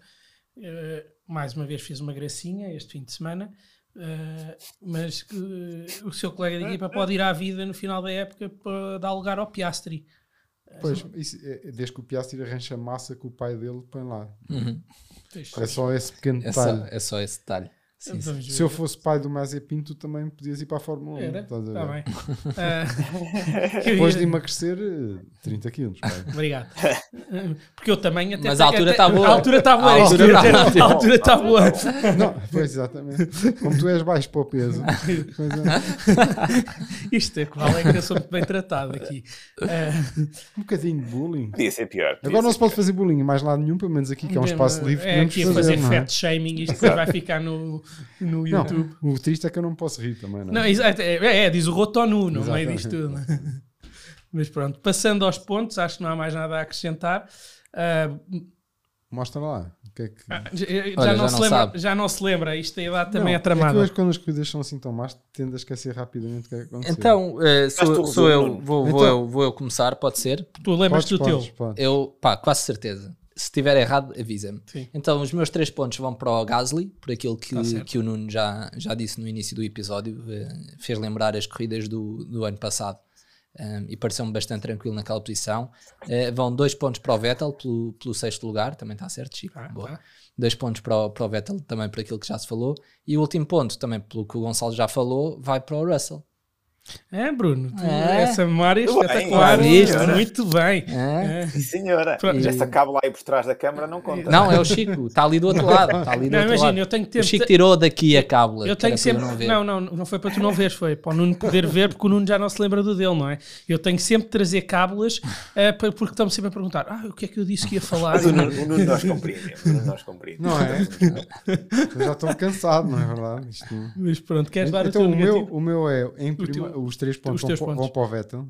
S1: eh, mais uma vez fez uma gracinha este fim de semana, eh, mas que eh, o seu colega de equipa pode ir à vida no final da época para dar lugar ao Piastri.
S3: Pois, isso, é, desde que o Piastri arrancha massa que o pai dele põe lá.
S2: Uhum.
S3: É só esse pequeno
S2: É, só,
S3: detalhe.
S2: é só esse detalhe. Sim, sim.
S1: vamos ver.
S3: Se eu fosse pai do Mazepin, tu também podias ir para a Fórmula 1.
S1: Era?
S3: estás a
S1: Está
S3: ver?
S1: eu
S3: Depois de emagrecer eh, 30 quilos. pai.
S1: Obrigado. Porque eu também até
S2: Mas a altura
S1: até-
S2: tá boa.
S1: A altura está boa.
S2: A
S1: é isso que
S2: altura
S1: eu ia
S2: tá
S1: dizer. A altura está boa.
S3: Não, pois exatamente. Como tu és baixo para o peso. É.
S1: Isto é que vale é que eu sou muito bem tratado aqui. Ah,
S3: Um bocadinho de bullying.
S4: Podia ser pior. podia
S3: Agora não se pode fazer bullying em mais lado nenhum, pelo menos aqui que é um espaço livre.
S1: É aqui a fazer
S3: não é?
S1: fat shaming. Isto depois vai ficar no, no
S3: Não,
S1: YouTube.
S3: o triste é que eu não posso rir também, não
S1: Não,
S3: é?
S1: exato, é, é, diz o Rotonu no meio disto tudo. Mas pronto, passando aos pontos, acho que não há mais nada a acrescentar. Ah,
S3: Mostra lá. Que é que...
S1: ah, já,
S2: Olha,
S1: não
S2: já
S1: se
S2: não
S1: lembra,
S2: sabe.
S1: já não se lembra, isto a idade também
S3: Não,
S1: é tramada.
S3: que hoje, quando as corridas são assim tão más, tendo a esquecer rapidamente o que é que aconteceu.
S2: Então,
S4: tu
S2: sou, sou eu, vou, vou,
S3: Então-
S2: eu, vou eu começar, pode ser?
S1: tu lembras
S3: Podes,
S1: do teu?
S3: podes, podes.
S2: Eu, pá, quase certeza. Se estiver errado, avisa-me. Então, os meus três pontos vão para o Gasly, por aquilo que,
S1: Tá
S2: que o Nuno já, já disse no início do episódio, eh, fez lembrar as corridas do, do ano passado um, e pareceu-me bastante tranquilo naquela posição. Eh, vão dois pontos para o Vettel pelo, pelo sexto lugar, também está certo, Chico.
S1: Ah,
S2: Boa.
S1: tá.
S2: Dois pontos para o, para o Vettel, também por aquilo que já se falou. E o último ponto, também pelo que o Gonçalo já falou, vai para o Russell.
S1: É, Bruno, tu-
S2: É.
S1: essa memória é
S4: Muito bem,
S1: espetacular. Muito bem.
S2: É?
S1: É.
S4: Senhora. E essa cábula aí por trás da câmara não conta.
S2: Não, é o Chico, está ali do outro lado. Está ali do
S1: Não,
S2: outro
S1: imagina,
S2: lado.
S1: eu tenho que ter.
S2: O Chico tirou daqui a cábula.
S1: Eu tenho sempre.
S2: não.
S1: Não, não, não foi para tu não veres, foi para o Nuno poder ver, porque o Nuno já não se lembra do dele, não é? Eu tenho sempre de trazer cábulas pa- porque estão-me sempre a perguntar: ah, o que é que eu disse que ia falar?
S4: Mas o Nuno, o Nuno nós compreendemos. O Nuno nós compreendemos.
S3: Não é? Eu já estou cansado, não é verdade? Isto
S1: Mas pronto, queres dar
S3: então,
S1: o
S3: o
S1: teu
S3: meu,
S1: negativo?
S3: o meu é, em prima,
S1: teu-
S3: os três pontos,
S1: os
S3: vão,
S1: pontos.
S3: vão para o Vettel.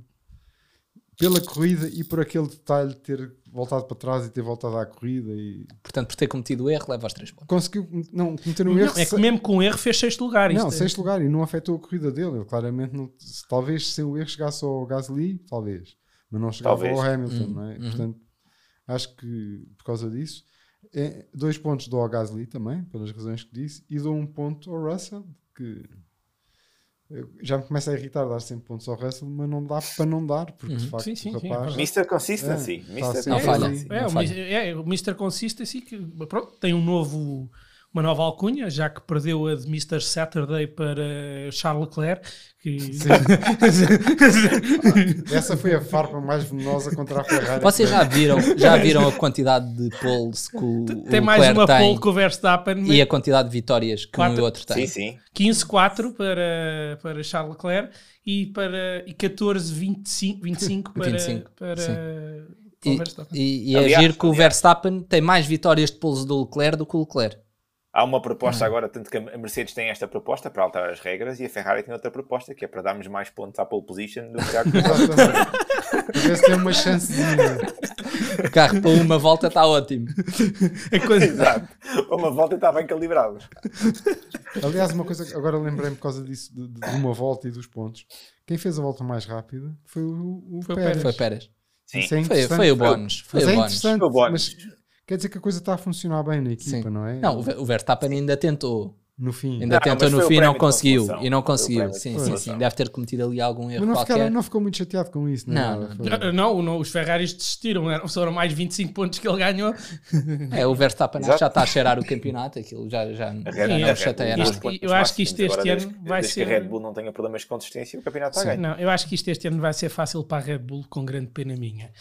S3: Pela corrida e por aquele detalhe de ter voltado para trás e ter voltado à corrida e
S2: Portanto, por ter cometido o erro, leva aos três pontos.
S3: conseguiu não, cometer um
S1: Não,
S3: erro.
S1: é que mesmo com erro fez sexto lugar.
S3: não,
S1: isto é-
S3: sexto lugar e não afetou a corrida dele. Ele claramente não, se- talvez se o erro chegasse ao Gasly, talvez, mas não chegava
S4: Talvez.
S3: ao Hamilton,
S2: Uhum,
S3: não é?
S2: uhum.
S3: Portanto, acho que por causa disso, é, dois pontos dou ao Gasly também, pelas razões que disse, e dou um ponto ao Russell, que eu já me começa a irritar dar sempre pontos ao Russell, mas não dá para não dar, porque de
S2: Uhum.
S3: facto
S1: Sim, sim,
S3: o
S1: sim,
S3: rapaz.
S1: é
S4: Mr. Consistency.
S3: É,
S4: Mr.
S3: tá
S2: Não falha.
S4: Consistency.
S1: É, é, o Mr. Consistency que pronto, tem um novo, uma nova alcunha, já que perdeu a de Mr. Saturday para Charles Leclerc. Que...
S3: Essa foi a farpa mais venenosa contra a Ferrari.
S2: Vocês já viram, já viram a quantidade de poles que o,
S1: tem
S2: o
S1: mais
S2: Leclerc
S1: uma pole que o Verstappen,
S2: e a quantidade de vitórias que um e
S1: Quatro-
S2: o outro tem?
S4: Sim, sim.
S1: 15-4 para, para Charles Leclerc e, para, e 14-25 25 para,
S2: 25,
S1: para,
S2: sim. E,
S1: Verstappen.
S2: e, e é
S4: Aliás,
S2: giro que o. Verstappen tem mais vitórias de poles do Leclerc do que o Leclerc.
S4: Há uma proposta agora, tanto que a Mercedes tem esta proposta para alterar as regras e a Ferrari tem outra proposta que é para darmos mais pontos à pole position do que à
S3: Exatamente. Para ver se tem uma chancezinha.
S2: O carro para uma volta está ótimo.
S1: A coisa-
S4: Exato. Uma volta e está bem calibrado.
S3: Aliás, uma coisa que agora lembrei-me por causa disso, de, de uma volta e dos pontos. Quem fez a volta mais rápida foi o, o
S1: Foi o
S3: Pérez.
S2: Foi Pérez.
S4: Sim.
S3: Isso é
S2: Foi, foi o bónus. Foi
S3: Mas
S2: o
S3: é
S2: bónus.
S3: interessante,
S4: Foi o bónus.
S3: mas quer dizer que a coisa está a funcionar bem na equipa,
S2: Sim.
S3: não é?
S2: Não, o Ver- o Verstappen ainda tentou.
S3: No fim.
S2: Ainda
S4: Não,
S2: tentou no fim e não conseguiu. E não conseguiu. Sim, sim, sim. Deve ter cometido ali algum erro
S3: Mas não,
S2: qualquer.
S3: ficaram, não ficou muito chateado com isso, não, é
S2: Não, não.
S3: Foi-
S1: Não, não, os Ferraris desistiram, eram- foram mais 25 pontos que ele ganhou.
S2: É, o Verstappen já está a cheirar o campeonato. Aquilo já, já,
S4: A
S2: já
S4: Red-
S2: não chateia
S4: Bull
S2: nada.
S1: Eu acho que isto este ano vai ser-
S4: que a Red Bull não tenha problemas de consistência, o campeonato está ganho.
S1: Não, eu acho que isto este ano vai ser fácil para a Red Bull, com grande pena minha.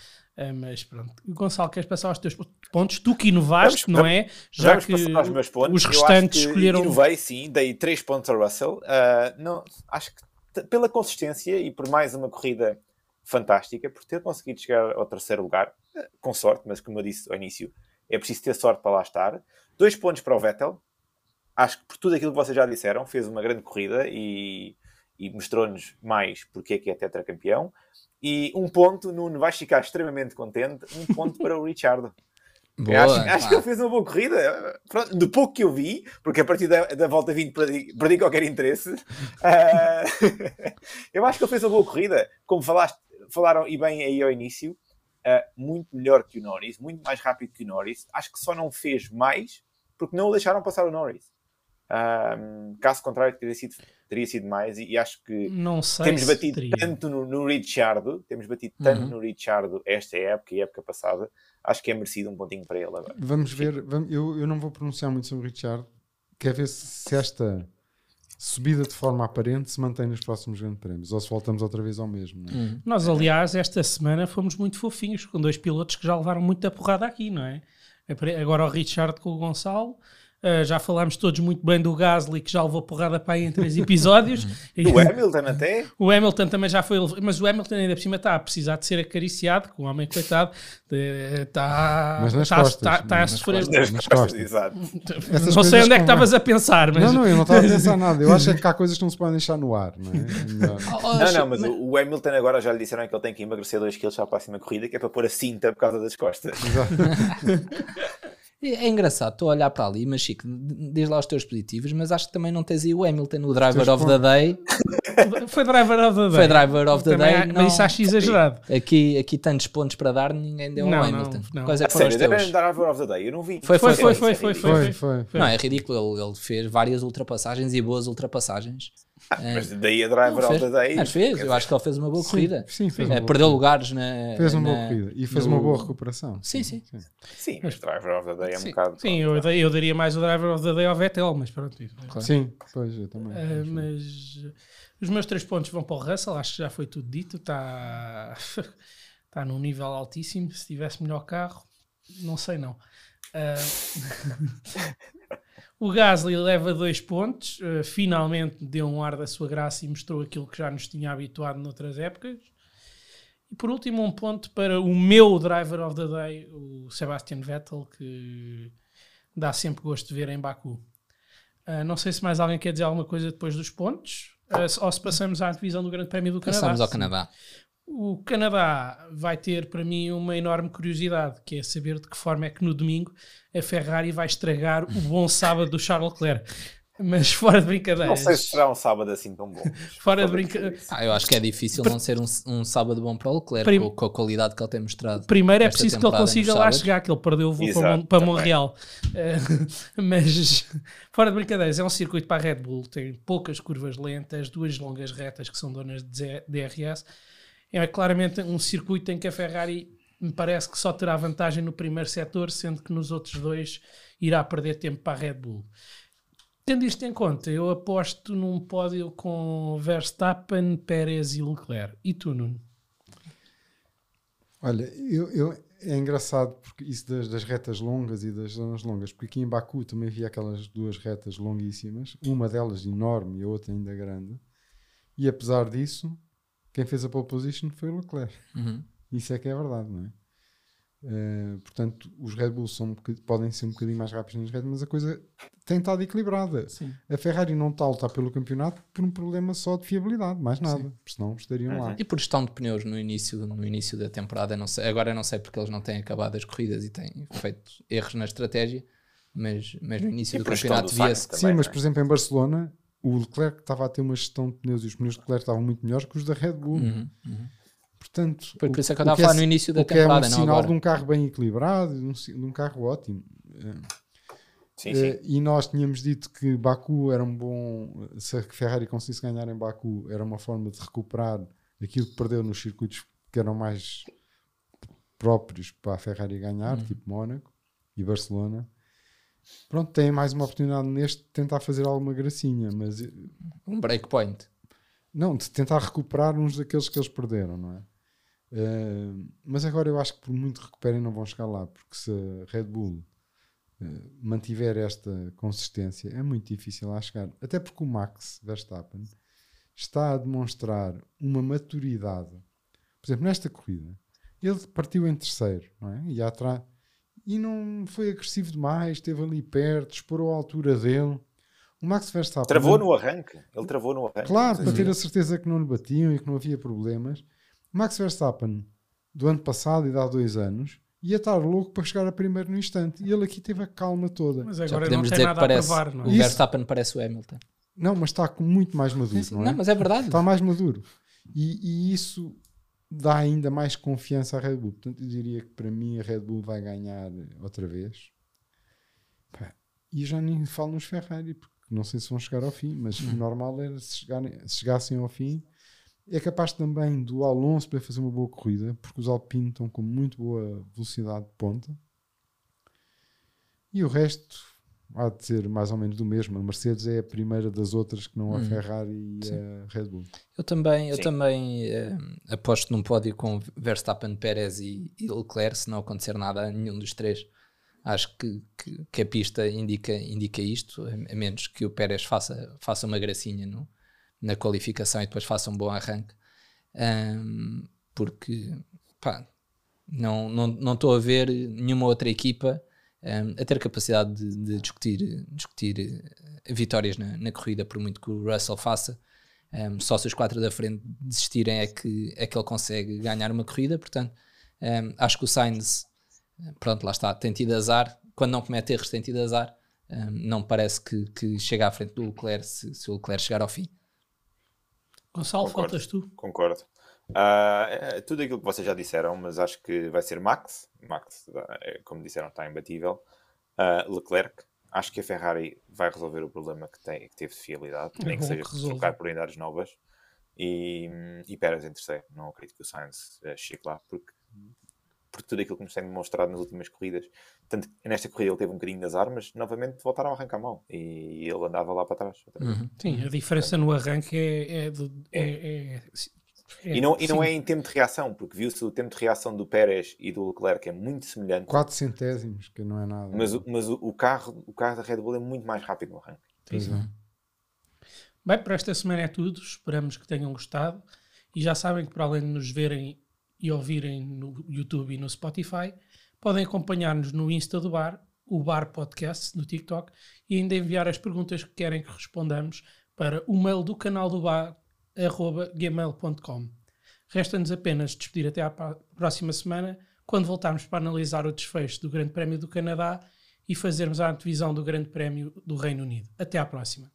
S1: Ah, mas pronto. Gonçalo, queres passar aos teus pontos? Tu que inovaste,
S4: Vamos-
S1: não é? Já
S4: Vamos
S1: que
S4: passar aos meus pontos.
S1: os restantes escolheram.
S4: Inovei, sim, dei 3 pontos ao Russell. Ah, não, acho que pela consistência e por mais uma corrida fantástica, por ter conseguido chegar ao terceiro lugar, ah, com sorte, mas como eu disse ao início, é preciso ter sorte para lá estar. Dois pontos para o Vettel. Acho que por tudo aquilo que vocês já disseram, fez uma grande corrida e, e mostrou-nos mais porque é que é tetracampeão. E um ponto, Nuno, vais ficar extremamente contente, um ponto para o Richard.
S2: Boa,
S4: acho, acho que ele fez uma boa corrida. Pronto, do pouco que eu vi, porque a partir da, da volta 20 perdi, perdi qualquer interesse. Uh, eu acho que ele fez uma boa corrida. Como falaste, falaram e bem aí ao início, uh, muito melhor que o Norris, muito mais rápido que o Norris. Acho que só não fez mais porque não o deixaram passar o Norris. Um, caso contrário, teria sido, teria sido mais. E, e acho que temos batido
S1: teria.
S4: tanto no, no Richardo, temos batido tanto
S2: Uhum.
S4: no Richardo esta época e época passada. Acho que é merecido um pontinho para ele agora.
S3: Vamos ver, vamos- eu, eu não vou pronunciar muito sobre o Richard. Quer ver se, se esta subida de forma aparente se mantém nos próximos grandes prémios ou se voltamos outra vez ao mesmo. não é?
S1: Nós, aliás, esta semana fomos muito fofinhos com dois pilotos que já levaram muita porrada aqui, não é? Agora o Richard com o Gonçalo. Uh, já falámos todos muito bem do Gasly, que já levou porrada para aí em três episódios. E
S4: Do Hamilton até.
S1: o Hamilton também já foi, mas o Hamilton ainda por cima está a precisar de ser acariciado, que o homem, coitado, está,
S3: costas,
S1: está, está a sofrer.
S3: costas. Nas costas.
S4: Exato.
S1: Não sei onde é que estavas a pensar, mas
S3: Não, não, eu não estava a pensar nada. Eu acho é que há coisas que não se podem deixar no ar, não é? Melhor.
S4: Não, não, mas o o Hamilton agora já lhe disseram que ele tem que emagrecer 2 kg para a próxima corrida, que é para pôr a cinta por causa das costas.
S2: É é engraçado, estou a olhar para ali, mas Chico, diz lá os teus positivos, mas acho que também não tens aí o Hamilton, o driver of the day.
S1: foi driver of the day.
S2: Foi driver of the
S1: Também
S2: day.
S1: há-
S2: não-
S1: Mas isso acho exagerado.
S2: aqui, aqui tantos pontos para dar, ninguém deu
S1: Não,
S2: ao
S1: não,
S2: Hamilton.
S1: não.
S2: Quais é
S4: A
S2: que foram os
S4: sério, devem
S2: teus?
S4: dar a of the day, eu não vi.
S2: Foi, foi,
S1: Foi,
S2: foi.
S1: foi, foi,
S4: é
S1: foi.
S3: Foi,
S1: foi.
S3: foi.
S2: Não, é ridículo. Ele, ele fez várias ultrapassagens e boas ultrapassagens.
S4: Mas daí a driver
S2: Não,
S4: of the day.
S2: mas fez, eu acho que ele fez uma boa
S3: Sim,
S2: corrida.
S3: sim, fez
S2: É, perdeu lugares na.
S3: Fez uma
S2: na-
S3: boa corrida e fez
S2: no-
S3: uma boa recuperação.
S2: Sim, sim.
S4: Sim, mas driver of the day é um
S2: Sim.
S4: bocado.
S1: Sim, eu, eu daria mais o driver of the day ao Vettel, mas pronto. isso.
S2: Claro.
S3: Sim, pois eu também.
S1: Uh, mas uh, os meus três pontos vão para o Russell, acho que já foi tudo dito. Está está num nível altíssimo. Se tivesse melhor carro, não sei não. Uh, o Gasly leva dois pontos, uh, finalmente deu um ar da sua graça e mostrou aquilo que já nos tinha habituado noutras épocas. E por último, um ponto para o meu driver of the day, o Sebastian Vettel, que dá sempre gosto de ver em Baku. Uh, não sei se mais alguém quer dizer alguma coisa depois dos pontos, uh, se- ou se passamos à divisão do Grande Prémio do Canadá.
S2: Passamos ao Canadá.
S1: O Canadá vai ter para mim uma enorme curiosidade, que é saber de que forma é que no domingo a Ferrari vai estragar o bom sábado do Charles Leclerc. Mas fora de
S4: Não
S1: brincadeiras.
S4: sei se será um sábado assim tão bom.
S1: Fora de
S4: Pode
S1: brinca-
S4: ser.
S2: Ah, eu acho que é difícil não ser um, um sábado bom para o Leclerc,
S1: Prim-
S2: com, com a qualidade que ele tem mostrado.
S1: Primeiro é preciso que ele consiga lá chegar, que ele perdeu o voo
S4: Exato,
S1: para, para. Montreal. Eh, mas, fora de brincadeiras, é um circuito para a Red Bull, tem poucas curvas lentas, duas longas retas que são donas de DRS. É claramente um circuito em que a Ferrari me parece que só terá vantagem no primeiro setor, sendo que nos outros dois irá perder tempo para a Red Bull. Tendo isto em conta, eu aposto num pódio com Verstappen, Pérez e Leclerc. E tu, Nuno?
S3: Olha, eu, eu- é engraçado porque isso das, das retas longas e das zonas longas, porque aqui em Baku também havia aquelas duas retas longuíssimas, uma delas enorme e a outra ainda grande, e apesar disso, quem fez a pole position foi o Leclerc.
S2: Uhum.
S3: Isso é que é verdade, não é? Eh, portanto, os Red Bulls são um podem ser um bocadinho mais rápidos nas retas, mas a coisa tem estado equilibrada.
S1: Sim.
S3: A Ferrari não está a lutar pelo campeonato por um problema só de fiabilidade, mais nada, porque senão estariam lá.
S2: E por gestão de pneus no início, no início da temporada, não sei, agora eu não sei porque eles não têm acabado as corridas e têm feito erros na estratégia, mas, mas no início
S4: E
S2: do campeonato via-se.
S3: Sim, mas
S4: é?
S3: por exemplo em Barcelona o Leclerc estava a ter uma gestão de pneus e os pneus de Leclerc estavam muito melhores que os da Red Bull.
S2: Uhum, uhum.
S3: Portanto,
S2: Por, isso é que eu estava a falar no início da
S3: o que é um
S2: temporada,
S3: sinal
S2: agora.
S3: de um carro bem equilibrado, de um, de um carro ótimo.
S4: Sim, sim.
S3: eh, e nós tínhamos dito que Baku era um bom. Se a Ferrari conseguisse ganhar em Baku, era uma forma de recuperar aquilo que perdeu nos circuitos que eram mais próprios para a Ferrari ganhar,
S2: Uhum.
S3: tipo Mónaco e Barcelona. Pronto, tem mais uma oportunidade neste de tentar fazer alguma gracinha, mas eh,
S2: Um breakpoint.
S3: não, de tentar recuperar uns daqueles que eles perderam, não é? Eh, mas agora eu acho que por muito recuperem não vão chegar lá, porque se a Red Bull eh, mantiver esta consistência, é muito difícil lá chegar. Até porque o Max Verstappen está a demonstrar uma maturidade. Por exemplo, nesta corrida, ele partiu em terceiro, não é? E atrás. E não foi agressivo demais, esteve ali perto, explorou a altura dele. O Max Verstappen.
S4: Travou no arranque. Ele travou no arranque.
S3: Claro,
S4: Não
S3: para ter a certeza que não lhe batiam e que não havia problemas. O Max Verstappen, do ano passado e de há dois anos, ia estar louco para chegar a primeiro no instante. E ele aqui teve a calma toda.
S1: Mas
S2: Já
S1: agora não
S2: podemos
S1: tem
S2: dizer que
S1: nada
S2: parece,
S1: a provar, não é?
S2: o
S3: Isso.
S2: Verstappen parece o Hamilton.
S3: Não, mas está com muito mais maduro, não é?
S2: Não, mas é verdade.
S3: Está mais maduro. E, e isso dá ainda mais confiança à Red Bull. Portanto, eu diria que para mim a Red Bull vai ganhar outra vez. Pá, E já nem falo nos Ferrari, porque não sei se vão chegar ao fim, mas o normal era se, chegarem, se chegassem ao fim. É capaz também do Alonso para fazer uma boa corrida, porque os Alpine estão com muito boa velocidade de ponta. E o resto há de ser mais ou menos do mesmo. A Mercedes é a primeira das outras que não a
S2: Hum.
S3: Ferrari e
S2: Sim.
S3: a Red Bull.
S2: Eu também, eu
S4: Sim.
S2: também eh, aposto num pódio com Verstappen, Pérez e, e Leclerc, se não acontecer nada a nenhum dos três. Acho que, que, que a pista indica, indica isto, a, menos que o Pérez faça, faça uma gracinha no, na qualificação e depois faça um bom arranque. Ahm, porque pá, não estou não, não estou a ver nenhuma outra equipa ahm, a ter capacidade de, de discutir, discutir eh, vitórias na, na corrida, por muito que o Russell faça. Um, só se os quatro da frente desistirem é que, é que ele consegue ganhar uma corrida. Portanto, um, acho que o Sainz, pronto, lá está, tem tido azar. Quando não comete erros, tem tido azar. Um, não parece que, que chega à frente do Leclerc se, se o Leclerc chegar ao fim.
S1: Gonçalo,
S4: Concordo.
S1: faltas tu.
S4: Concordo. É tudo aquilo que vocês já disseram, mas acho que vai ser Max. Max, é, como disseram, está imbatível. Ah, Leclerc. Acho que a Ferrari vai resolver o problema que, tem, que teve de fiabilidade,
S1: É
S4: nem que
S1: bom
S4: seja
S1: que
S4: trocar por unidades novas. E, e Pérez em terceiro. Não acredito que o Sainz eh, chegue lá, porque por tudo aquilo que nos tem demonstrado nas últimas corridas. Tanto que nesta corrida ele teve um bocadinho de azar, mas novamente voltaram a arrancar mal. E ele andava lá para trás. vez.
S1: Sim, a diferença no arranque é. é, do- é- é- é-
S4: E não, e não é em tempo de reação, porque viu-se o tempo de reação do Pérez e do Leclerc é muito semelhante,
S3: 4 centésimos, que não é nada.
S4: mas, o, mas o, o carro, o carro da Red Bull é muito mais rápido no arranque.
S3: Pois é.
S1: Bem, para esta semana é tudo. Esperamos que tenham gostado. E já sabem que, para além de nos verem e ouvirem no YouTube e no Spotify, podem acompanhar-nos no Insta do Bar, o Bar Podcast, no TikTok, e ainda enviar as perguntas que querem que respondamos para o mail do canal do Bar, gmail.com. Resta-nos apenas despedir até à pró- próxima semana, quando voltarmos para analisar o desfecho do Grande Prémio do Canadá e fazermos a antevisão do Grande Prémio do Reino Unido. Até à próxima.